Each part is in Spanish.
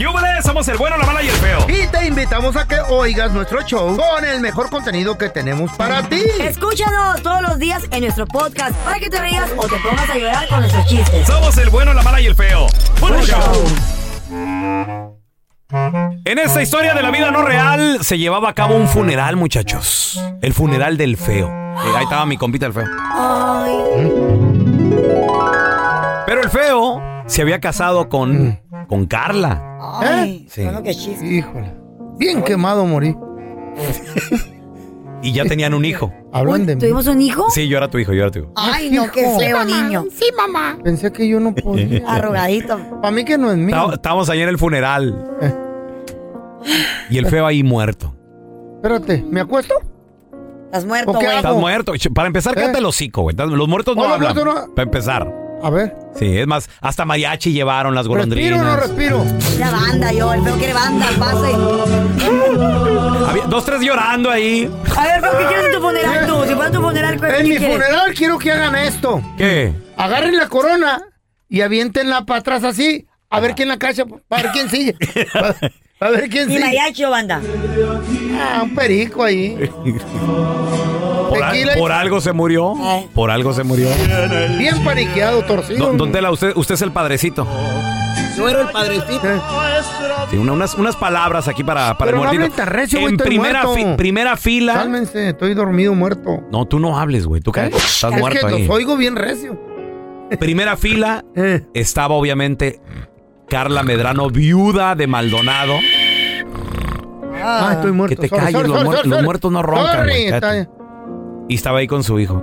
¡Yúbales! Somos el bueno, la mala y el feo. Y te invitamos a que oigas nuestro show con el mejor contenido que tenemos para ti. Escúchanos todos los días en nuestro podcast para que te rías o te pongas a llorar con nuestros chistes. Somos el bueno, la mala y el feo. ¡Buen show! En esta historia de la vida no real se llevaba a cabo un funeral, muchachos. El funeral del feo. Eh, ahí estaba mi compita el feo. Pero el feo se había casado con, con Carla. Ay, Sí. bueno, qué chiste. Híjole. Bien quemado morí. Y ya tenían un hijo. Hablan de mí. ¿Tuvimos un hijo? Sí, yo era tu hijo, yo era tu hijo. Ay, no, qué feo niño. Pensé que yo no podía. Arrugadito. Para mí que no es mío. Está- Estábamos ahí en el funeral. Y el feo ahí muerto. Espérate, ¿me acuesto? Estás muerto, ¿O qué güey. Estás muerto. Para empezar, ¿Eh? cállate el hocico, güey. Los muertos no Oh, hablan. Para empezar. A ver. Sí, es más, hasta mariachi llevaron las ¿Respiro o no golondrinas. respiro? La banda, yo. El feo quiere banda, pase. Había dos, tres llorando ahí. A ver, feo, ¿qué quieres en tu funeral tú? Si fuera tu funeral, ¿qué En mi quieres? funeral quiero que hagan esto. ¿Qué? Agarren la corona y aviéntenla para atrás así. A ver quién la cacha. Para ver quién sigue. A ver quién ¿Y sigue. mariachi o banda? Ah, un perico ahí. Por, al- Tequila y- por algo se murió. Eh. Por algo se murió. Bien paniqueado, torcido. Don Tela, usted, usted es el padrecito. Yo era el padrecito. Sí, una- unas, unas palabras aquí para, para Pero el no muertito. tan recio, güey, en estoy primera, fi- primera fila. Cálmense, estoy dormido, muerto. No, tú no hables, güey. ¿Tú qué? Estás es muerto que ahí. los oigo bien recio. Primera fila Eh. estaba obviamente Carla Medrano, viuda de Maldonado. Ah, estoy muerto. Que te Sorry, calles, sorry, los, sorry, muer- sorry, los sorry. muertos no roncan. Güey, está. Y estaba ahí con su hijo.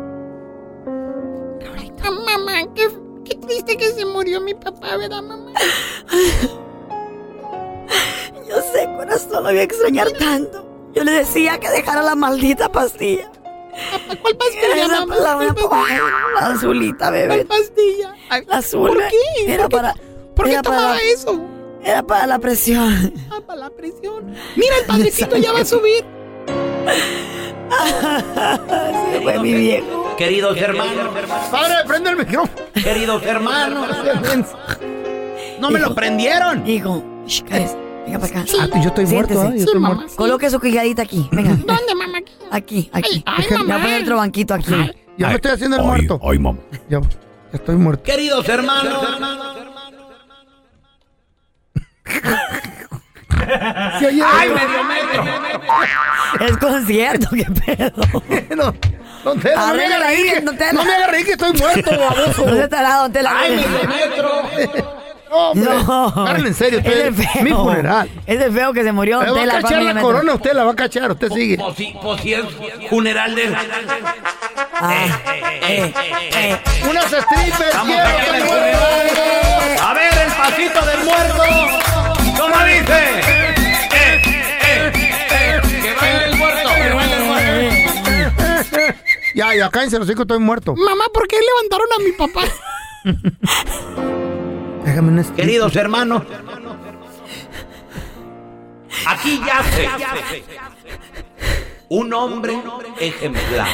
Mamá, qué, qué triste que se murió mi papá, ¿verdad, mamá? Yo sé, corazón, lo voy a extrañar tanto. Yo le decía que dejara la maldita pastilla. ¿Cuál pastilla, Esa- mamá? la, ¿Cuál pastilla? la azulita, ¿Cuál bebé. pastilla? Ay, La azul. ¿Por qué? Era ¿Por qué, para. ¿Por qué era para tomaba la- eso? Era para la presión. Ah, para la presión. Mira, el padrecito ya va a subir. Se fue mi viejo. Queridos hermanos, Padre, prende el micrófono. queridos hermanos. No me lo prendieron. Hijo, shh. Venga para acá. Ah, yo estoy muerto, Siéntese. ¿eh? Yo Sí, estoy mamá. muerto. sí. Coloque su quijadita aquí. Venga. ¿Dónde, mamá? Aquí, aquí. Ay, ay, Me voy a mamá. poner otro banquito aquí. Ya me estoy haciendo el muerto. Ay, mamá. Ya, ya estoy muerto. Queridos hermanos. Sí, oye, ¡Ay, medio metro! Es concierto, qué pedo. no, don Tela, no me ahí, que- don Tela. No me agarré que estoy muerto, baboso. No se estará, don Tela. ¡Ay, medio metro! No, hombre. No. En serio, Es usted. de feo. Mi funeral. Es de feo que se murió Le don va a cachar la corona, usted la va a cachar, usted sigue. Pues pues es funeral de... Ah, eh, eh. Unas strippers, Vamos a ver el muera. funeral. A ver el pasito del muerto. ¿Cómo dice? Eh, eh, eh, que baile el muerto. Que baile el muerto. Ya, ya, cállense los hijos, estoy muerto. Mamá, ¿por qué levantaron a mi papá? Déjame un. Queridos hermanos, aquí yace un hombre ejemplar,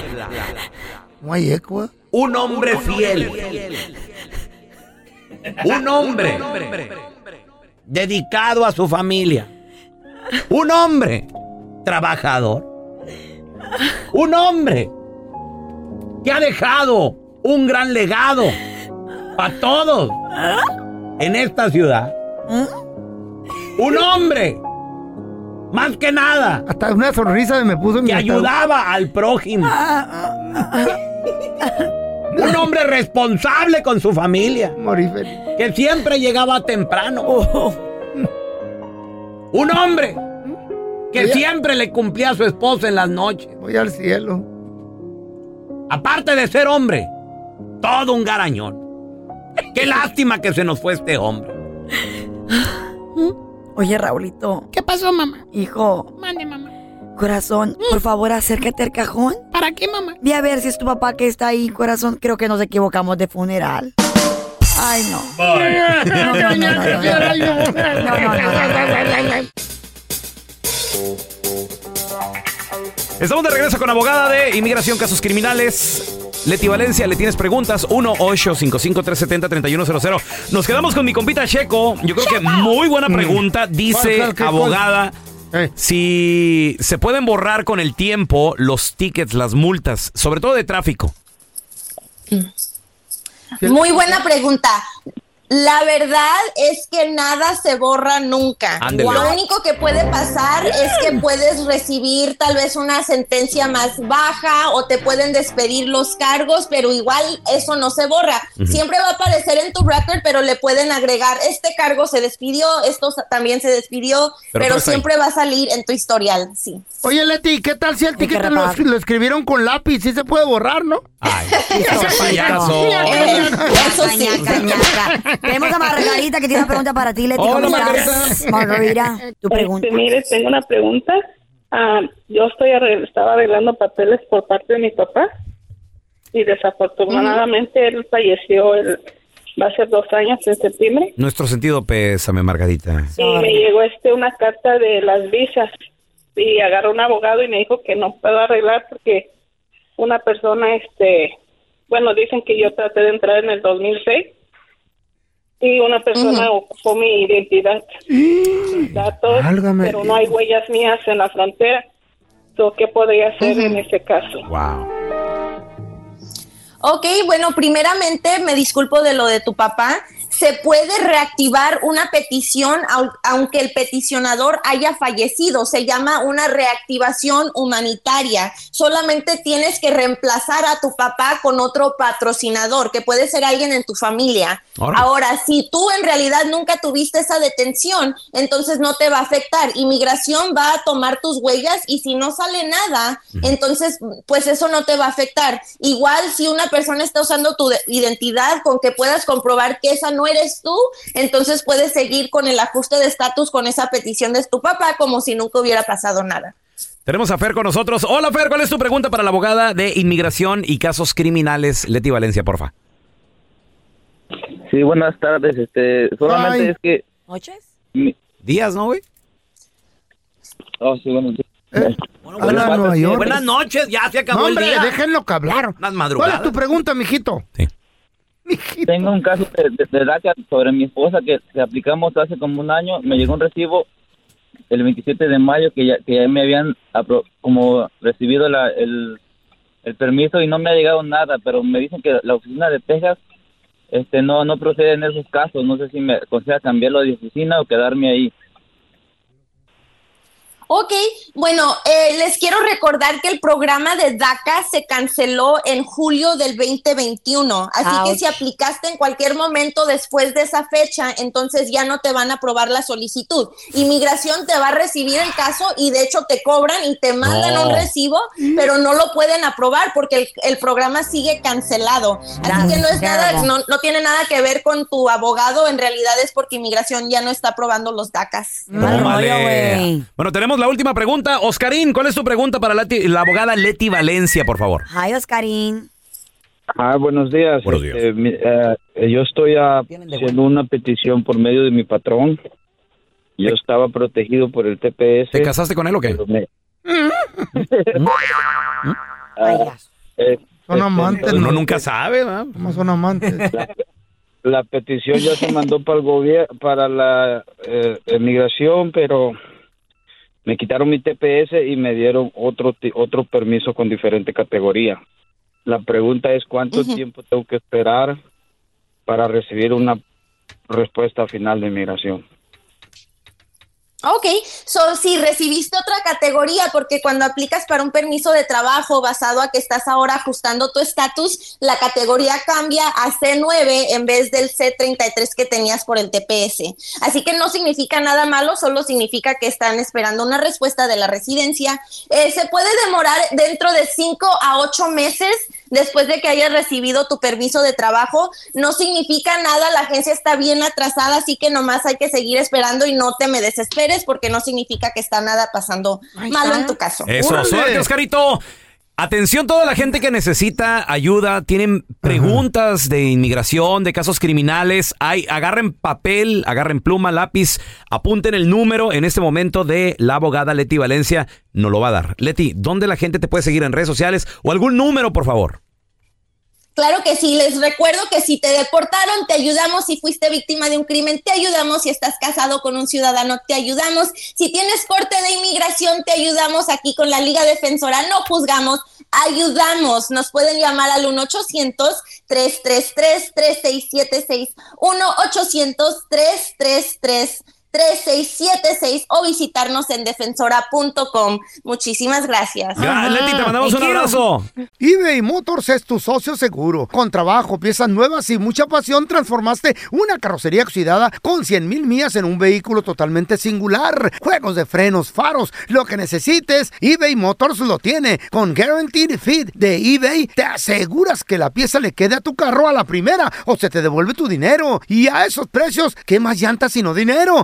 No hay eco, ¿eh? un hombre fiel, un hombre dedicado a su familia, un hombre trabajador, un hombre que ha dejado un gran legado para todos en esta ciudad. Un hombre, más que nada, Hasta una sonrisa me puso en mi que ayudaba al prójimo. Un hombre responsable con su familia, que siempre llegaba temprano. Un hombre que siempre le cumplía a su esposa en las noches. Voy al cielo. Aparte de ser hombre, todo un garañón. Qué lástima que se nos fue este hombre. Oye, Raulito, ¿Qué pasó, mamá? hijo, Mande, mamá. corazón, por favor, acércate al cajón. ¿Para qué, mamá? Ve a ver si es tu papá que está ahí, corazón. Creo que nos equivocamos de funeral. Ay, no. No, no, no, no, no, no. No, no, no, no. Estamos de regreso con abogada de Inmigración Casos Criminales. Leti Valencia, le tienes preguntas 1-855-370-3100. Nos quedamos con mi compita Checo. Yo creo que muy buena pregunta. ¿Cuál, Dice cuál, qué, abogada Eh. si se pueden borrar con el tiempo los tickets, las multas, sobre todo de tráfico. Muy buena pregunta. La verdad es que nada se borra nunca. Lo único que puede pasar es que puedes recibir tal vez una sentencia más baja o te pueden despedir los cargos, pero igual eso no se borra. Siempre va a aparecer en tu record, pero le pueden agregar, este cargo se despidió, esto también se despidió, Pero ahí. siempre va a salir en tu historial, sí. Oye, Leti, ¿qué tal si el ticket lo, escribieron con lápiz? ¿Sí se puede borrar, no? Ay, payaso. Eh, eso sí. Cañaca, ñaca. Tenemos a Margarita que tiene una pregunta para ti, Leti. Hola, ¿Cómo estás? Margarita, tu pregunta. Este, mire, tengo una pregunta. Ah, yo estoy arregl- estaba arreglando papeles por parte de mi papá y desafortunadamente él falleció el, va a ser dos años en septiembre Nuestro sentido pésame, Margarita. y me llegó este una carta de las visas y agarró un abogado y me dijo que no puedo arreglar porque una persona este bueno dicen que yo traté de entrar en el 2006 y una persona ocupó mi identidad mis datos Válgame pero no hay huellas mías en la frontera So, ¿qué podría hacer en ese caso? Wow. Ok, bueno, primeramente me disculpo de lo de tu papá. Se puede reactivar una petición au- aunque el peticionador haya fallecido. Se llama una reactivación humanitaria. Solamente tienes que reemplazar a tu papá con otro patrocinador, que puede ser alguien en tu familia. Órale. Ahora, si tú en realidad nunca tuviste esa detención, entonces no te va a afectar. Inmigración va a tomar tus huellas y si no sale nada, entonces pues eso no te va a afectar. Igual si una persona está usando tu de- identidad con que puedas comprobar que esa no eres tú, entonces puedes seguir con el ajuste de estatus con esa petición de tu papá como si nunca hubiera pasado nada. Tenemos a Fer con nosotros. Hola, Fer, ¿cuál es tu pregunta para la abogada de Inmigración y Casos Criminales, Leti Valencia, porfa? Sí, buenas tardes. Este, solamente Ay. es que. ¿Noches? mi- Días, ¿no, güey? oh, sí, bueno, sí. Eh, Bueno, buenas. Buenas noches, ya se acabó No, el hombre, día. déjenlo que hablar. Unas ¿Cuál es tu pregunta, mijito? Sí. Tengo un caso de, de, DACA sobre mi esposa que, que aplicamos hace como un año. Me llegó un recibo el 27 de mayo que ya, que ya me habían como recibido la, el, el permiso y no me ha llegado nada, pero me dicen que la oficina de Texas este no no procede en esos casos. No sé si me aconseja cambiarlo de oficina o quedarme ahí. Ok, bueno, eh, les quiero recordar que el programa de DACA se canceló en julio del 2021, así Ouch. que si aplicaste en cualquier momento después de esa fecha, entonces ya no te van a aprobar la solicitud. Inmigración te va a recibir el caso y de hecho te cobran y te mandan No. un recibo, pero no lo pueden aprobar porque el, el programa sigue cancelado. Así That's que no es nada, no, no tiene nada que ver con tu abogado, en realidad es porque Inmigración ya no está aprobando los DACAs. Güey. Bueno, tenemos la última pregunta. Oscarín, ¿cuál es tu pregunta para la abogada Leti Valencia, por favor? Hi, Oscarín. Ah, buenos días. Buenos días. Este, eh, yo estoy ah, haciendo una petición por medio de mi patrón. Yo estaba protegido por el TPS. ¿Te casaste con él o qué? me- Vaya. eh, Son este, amantes, Uno nunca sabe, ¿verdad? ¿Cómo son amantes? La petición ya se mandó para el gobierno, para la eh, migración, pero me quitaron mi TPS y me dieron otro otro permiso con diferente categoría. La pregunta es cuánto tiempo tengo que esperar para recibir una respuesta final de migración. Ok, so, si recibiste otra categoría, porque cuando aplicas para un permiso de trabajo basado a que estás ahora ajustando tu estatus, la categoría cambia a C9 en vez del C33 que tenías por el TPS. Así que no significa nada malo, solo significa que están esperando una respuesta de la residencia. Eh, se puede demorar dentro de 5 a 8 meses después de que hayas recibido tu permiso de trabajo. No significa nada, la agencia está bien atrasada, así que nomás hay que seguir esperando y no te me desesperes porque no significa que está nada pasando malo en tu caso. Eso, suerte, Oscarito. Atención toda la gente que necesita ayuda, tienen preguntas de inmigración, de casos criminales, hay, agarren papel, agarren pluma, lápiz, apunten el número en este momento de la abogada Leti Valencia, no lo va a dar. Leti, ¿dónde la gente te puede seguir en redes sociales o algún número, por favor? Claro que sí, les recuerdo que si te deportaron, te ayudamos. Si fuiste víctima de un crimen, te ayudamos. Si estás casado con un ciudadano, te ayudamos. Si tienes corte de inmigración, te ayudamos aquí con la Liga Defensora. No juzgamos, ayudamos. Nos pueden llamar al 1-800-333-3676. 1-800-333-3676 o visitarnos en defensora.com. Muchísimas gracias. Gra- Leti, te mandamos un abrazo. eBay Motors es tu socio seguro. Con trabajo, piezas nuevas y mucha pasión, transformaste una carrocería oxidada con 100 mil millas en un vehículo totalmente singular. Juegos de frenos, faros, lo que necesites, eBay Motors lo tiene. Con Guaranteed Fit de eBay, te aseguras que la pieza le quede a tu carro a la primera o se te devuelve tu dinero. Y a esos precios, ¿qué más llantas sino dinero?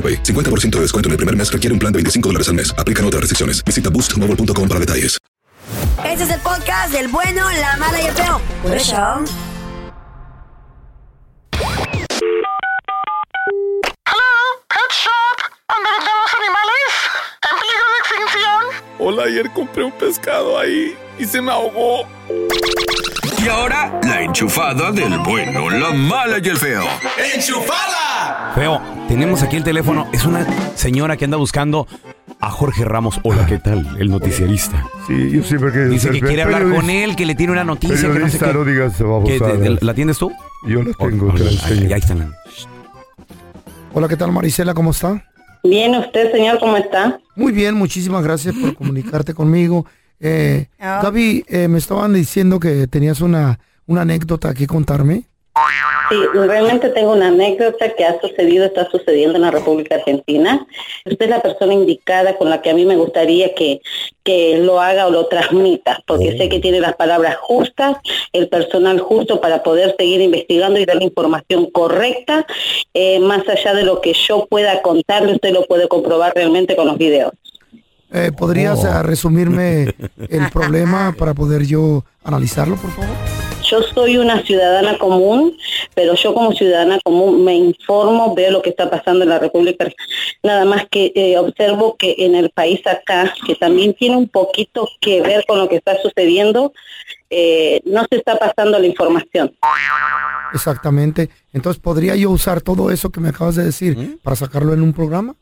AroPay. 50% de descuento en el primer mes requiere un plan de 25 dólares al mes. Aplican otras restricciones. Visita boostmobile.com para detalles. Este es el podcast del bueno, la mala y el feo. Por eso. Pet Shop, donde vendemos animales en peligro de extinción. Hola, ayer compré un pescado ahí y se me ahogó. Y ahora, la enchufada del bueno, la mala y el feo. ¡Enchufada! Feo, tenemos aquí el teléfono. Es una señora que anda buscando a Jorge Ramos. Hola, ¿qué tal? El noticiarista. Sí, yo siempre que Dice que quiere hablar con él, que le tiene una noticia. Que no sé Periodista, qué. no digas babosadas. ¿Qué, te- te- ¿La atiendes tú? Yo la tengo, te la Ahí, ahí está la- Hola, ¿qué tal Marisela? ¿Cómo está? Bien, usted, señor, ¿cómo está? Muy bien, muchísimas gracias por comunicarte conmigo. Eh, Gaby, eh, me estaban diciendo que tenías una, una anécdota que contarme. Sí, realmente tengo una anécdota que ha sucedido, está sucediendo en la República Argentina. Usted es la persona indicada con la que a mí me gustaría que, que lo haga o lo transmita, porque sé que tiene las palabras justas, el personal justo para poder seguir investigando y dar la información correcta, eh, más allá de lo que yo pueda contarle, usted lo puede comprobar realmente con los videos. Eh, ¿Podrías eh, resumirme el problema para poder yo analizarlo, por favor? yo soy una ciudadana común, pero yo como ciudadana común me informo, veo lo que está pasando en la República. Nada más que eh, observo que en el país acá, que también tiene un poquito que ver con lo que está sucediendo, eh, no se está pasando la información. Exactamente. Entonces, ¿podría yo usar todo eso que me acabas de decir para sacarlo en un programa?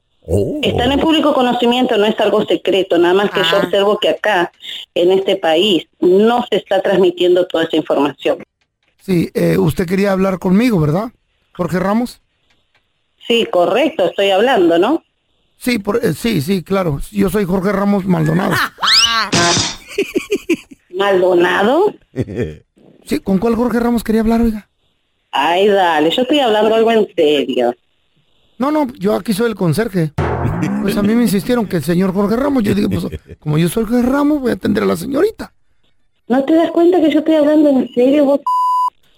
Está en el público conocimiento, no es algo secreto, nada más que yo observo que acá, en este país, no se está transmitiendo toda esa información. Sí, eh, usted quería hablar conmigo, ¿verdad? Jorge Ramos. Sí, correcto, estoy hablando, ¿no? Sí, por, eh, sí, sí, claro. Yo soy Jorge Ramos Maldonado. ¿Maldonado? Sí, ¿con cuál Jorge Ramos quería hablar, oiga? Ay, dale, yo estoy hablando algo en serio. No, no, yo aquí soy el conserje. Pues a mí me insistieron que el señor Jorge Ramos, yo digo, pues como yo soy Jorge Ramos, voy a atender a la señorita. ¿No te das cuenta que yo estoy hablando en serio? Vos?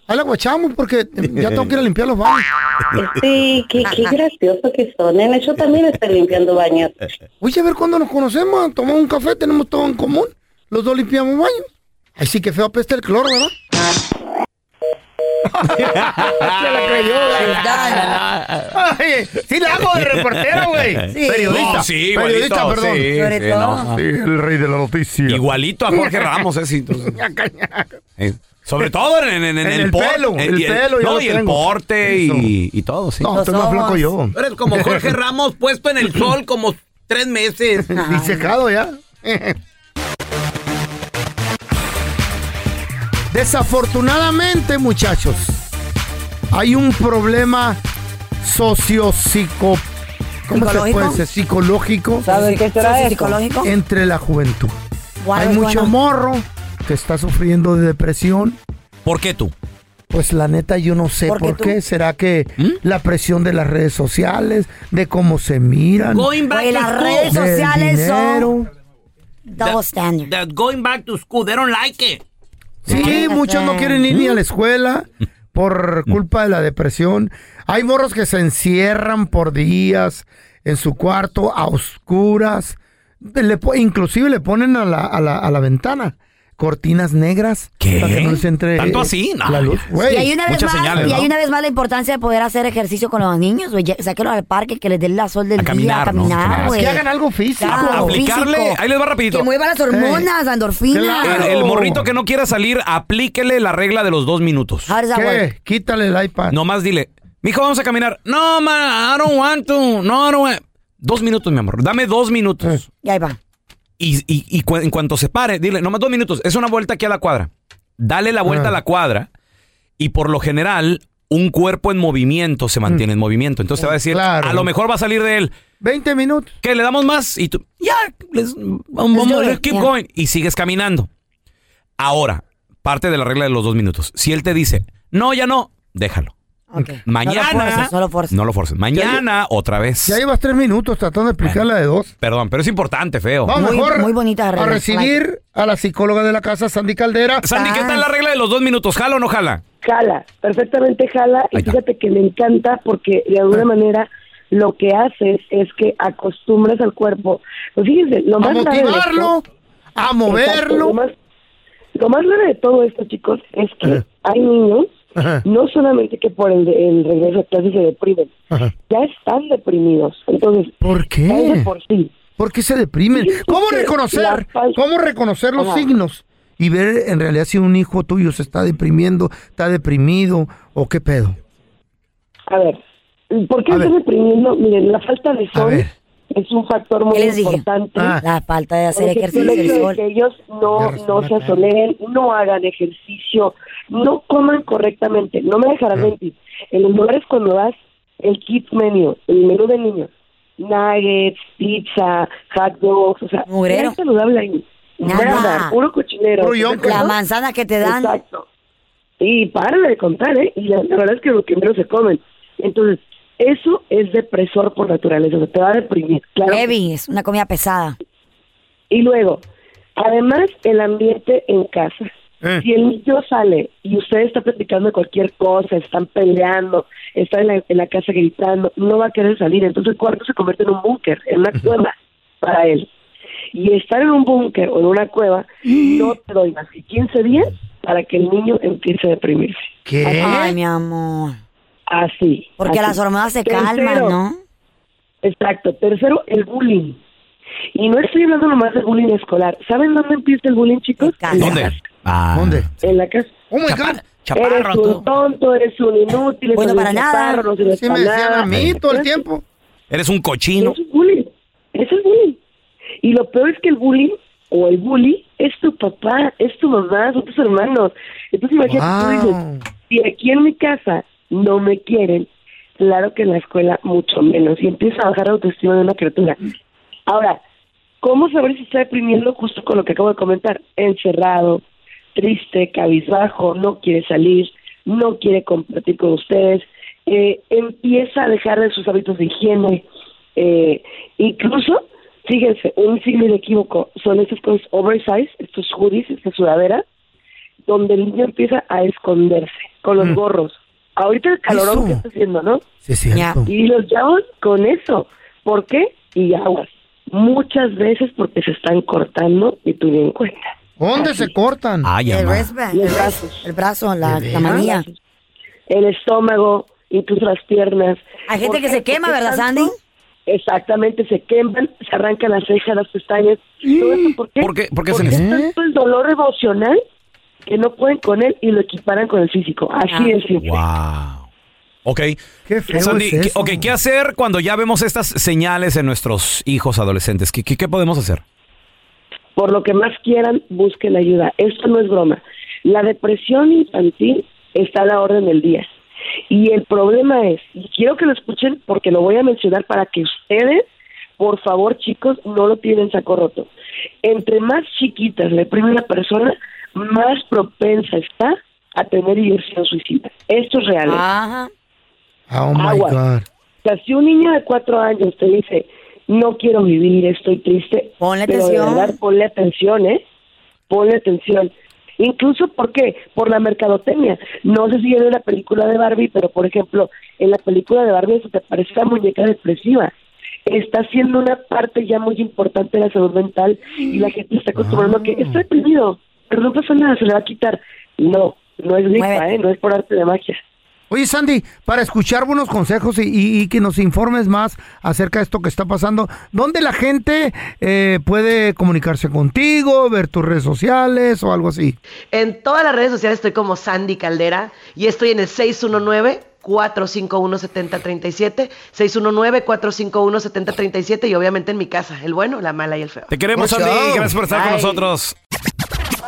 Ahí la guachamos porque ya tengo que ir a limpiar los baños. Sí, qué, qué gracioso que son, nene. Yo también estoy limpiando baños. Oye, a ver cuándo nos conocemos, tomamos un café, tenemos todo en común. Los dos limpiamos baños. Ay, sí que feo apesta el cloro, ¿verdad? Se la creyó, Ay, sí la hago de reportero, güey. Sí. Periodista. No, sí, Periodista, igualito, perdón. sí, Sobre sí, todo. no. Sí, el rey de la noticia. Igualito a Jorge Ramos, ese. entonces. Eh, Sobre todo en, en- en En el, el pelo, en- el y pelo, no, y el porte y, y todo, sí. No, estoy más flaco yo. Eres como Jorge Ramos puesto en el sol como tres meses. Y secado ya. Desafortunadamente, muchachos, hay un problema sociopsico... ¿Cómo se ¿Psicológico? puede decir? Psicológico. ¿Sabe qué será. Entre la juventud. Hay mucho bueno. morro que está sufriendo de depresión. ¿Por qué tú? Pues la neta yo no sé ¿Por por, qué. ¿Será que ¿Mm? la presión de las redes sociales, de cómo se miran? Going back Güey, to las school. redes sociales son double standard. That going back to school, they don't like it. Sí, muchos no quieren ir ni a la escuela por culpa de la depresión. Hay morros que se encierran por días en su cuarto a oscuras. Le po- inclusive le ponen a la, a la, a la ventana cortinas negras ¿Qué? para que no les entre ¿Tanto eh, así? No, la luz. Güey, y hay una vez muchas más, señales, y hay ¿no? una vez más la importancia de poder hacer ejercicio con los niños, güey. Sáquenlos al parque, que les den la sol del A día, caminar, a ¿no? caminar, Claro. güey. que hagan algo físico. Claro, Aplicarle, físico. ahí les va rapidito. Que mueva las hormonas, endorfinas. Claro. El, el morrito que no quiera salir, aplíquele la regla de los dos minutos. How does that work? ¿Qué? Quítale el iPad. Nomás dile, mijo, vamos a caminar. No, man, I don't want to. No, want. Dos minutos, mi amor. Dame dos minutos. Y ahí va. Y, y- y cu- en cuanto se pare, dile, nomás dos minutos. Es una vuelta aquí a la cuadra. Dale la vuelta Ah. a la cuadra. Y por lo general, un cuerpo en movimiento se mantiene en movimiento. Entonces te va a decir, Claro. a lo mejor va a salir de él. 20 minutos. ¿Qué? ¿Le damos más? Y tú, ya, les- vamos, Let's keep yeah. going. Y sigues caminando. Ahora, parte de la regla de los dos minutos. Si él te dice, no, ya no, déjalo. Ok. Mañana. No lo forces, no lo forces. No lo forces. Mañana, otra vez. Ya llevas tres minutos tratando de explicar la de dos. Perdón, pero es importante, feo. Vamos Muy- mejor muy bonita a regla. recibir a la psicóloga de la casa, Sandy Caldera. Sandy, ¿qué tal la regla de los dos minutos? ¿Jala o no jala? Jala, perfectamente jala. Y fíjate que me encanta porque de alguna manera lo que haces es que acostumbras al cuerpo. Pues fíjense, lo A más esto- a Exacto, moverlo. lo, más, lo más grave de todo esto, chicos, es que Ajá. hay niños, Ajá. no solamente que por el, el regreso a clases se deprimen, Ajá. ya están deprimidos. Entonces, ¿Por qué? por sí. ¿Por qué se deprimen? ¿Cómo reconocer? ¿Cómo reconocer los Ajá. signos? Y ver en realidad si un hijo tuyo se está deprimiendo, está deprimido o qué pedo. A ver, ¿por qué A ver. deprimiendo? Miren, la falta de sol. Es un factor muy importante. Ah. La falta de hacer ejercicio el hecho de que ellos no, no se asoleen, no hagan ejercicio, no coman correctamente. No me dejarán Ah. mentir. En los lugares cuando vas, el kids menu, el menú de niños, nuggets, pizza, hot dogs, o sea, nada saludable ahí. Nada. Nada, puro cochinero. Puro ¿estás de yonca. La manzana que te dan. Exacto. Y párale de contar, ¿eh? Y la, la verdad es que lo que menos se comen. Entonces, eso es depresor por naturaleza, o sea, te va a deprimir. Claro. que Heavy, es una comida pesada. y luego, además, el ambiente en casa. Eh. Si el niño sale y usted está platicando de cualquier cosa, están peleando, está en la, en la casa gritando, no va a querer salir. Entonces el cuarto se convierte en un búnker, en una cueva para él. Y estar en un búnker o en una cueva no te doy más que 15 días para que el niño empiece a deprimirse. Ay, mi amor. Así. Porque así. las hormonas se calman, Tercero, ¿no? Exacto. Tercero, el bullying. Y no estoy hablando nomás del bullying escolar. ¿Saben dónde empieza el bullying, chicos? En ¿Dónde? casa. Ah. ¿Dónde? En la casa. Oh my God. eres un tonto, eres un inútil, Bueno, eres un para nada. chaparro, no me decían nada. a mí todo el tiempo. Eres un cochino. Eso es bullying. Eso es bullying. Y lo peor es que el bullying o el bully es tu papá, es tu mamá, son tus hermanos. Entonces imagínate, tú dices, si aquí en mi casa no me quieren, claro que en la escuela mucho menos. Y empieza a bajar la autoestima de una criatura. Ahora, ¿cómo saber si está deprimiendo justo con lo que acabo de comentar? Encerrado, triste, cabizbajo, no quiere salir, no quiere compartir con ustedes, eh, empieza a dejar de sus hábitos de higiene, eh, incluso, fíjense, un signo de equívoco son esas cosas oversize, estos hoodies, esta sudadera, donde el niño empieza a esconderse con los gorros. Ahorita el calorón Eso. que está haciendo, ¿no? Sí, cierto. Y los llaman con eso. ¿Por qué? Y aguas. Muchas veces porque se están cortando y tú ni en cuenta. ¿Dónde se cortan? El, amá. wristband, Los el, brazos. el brazo, la, ¿De la manilla. El estómago, incluso las piernas. Hay gente ¿Por que qué? se quema, Porque ¿verdad, Sandy? Exactamente, se queman, se arrancan las cejas, las pestañas. ¿Todo eso por qué? ¿Por qué- por qué se Porque les- es tanto el dolor emocional que no pueden con él y lo equiparan con el físico. Así Ah. es simple. Wow. Ok. Qué feo Sandy, es ¿qué- eso. ok, ¿qué hacer cuando ya vemos estas señales en nuestros hijos adolescentes? ¿Qué, qué, qué podemos hacer? Por lo que más quieran, busquen ayuda. Esto no es broma. La depresión infantil está a la orden del día. Y el problema es, y quiero que lo escuchen porque lo voy a mencionar para que ustedes, por favor, chicos, no lo tienen en saco roto. Entre más chiquitas le prime una persona, más propensa está a tener ideación suicida. Esto es real. ¿eh? Ajá. Oh my Aguas. God. O sea, si un niño de cuatro años te dice, no quiero vivir, estoy triste, Ponle pero de atención. verdad ponle atención, ¿eh? Ponle atención. Incluso, ¿por qué? Por la mercadotecnia. No sé si vieron la película de Barbie, pero por ejemplo, en la película de Barbie se te parece una muñeca depresiva. Está siendo una parte ya muy importante de la salud mental y la gente está acostumbrando a que está deprimido, pero no pasa nada, se le va a quitar. No, no es gripa, Muévete. ¿eh? No es por arte de magia. Oye, Sandy, para escuchar buenos consejos y, y- y que nos informes más acerca de esto que está pasando, ¿dónde la gente eh, puede comunicarse contigo, ver tus redes sociales o algo así? En todas las redes sociales estoy como Sandy Caldera y estoy en el 619-451-7037, 619-451-7037 y obviamente en mi casa, el bueno, la mala y el feo. Te queremos, Sandy. Gracias por estar con nosotros.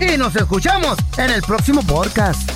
Y nos escuchamos en el próximo podcast.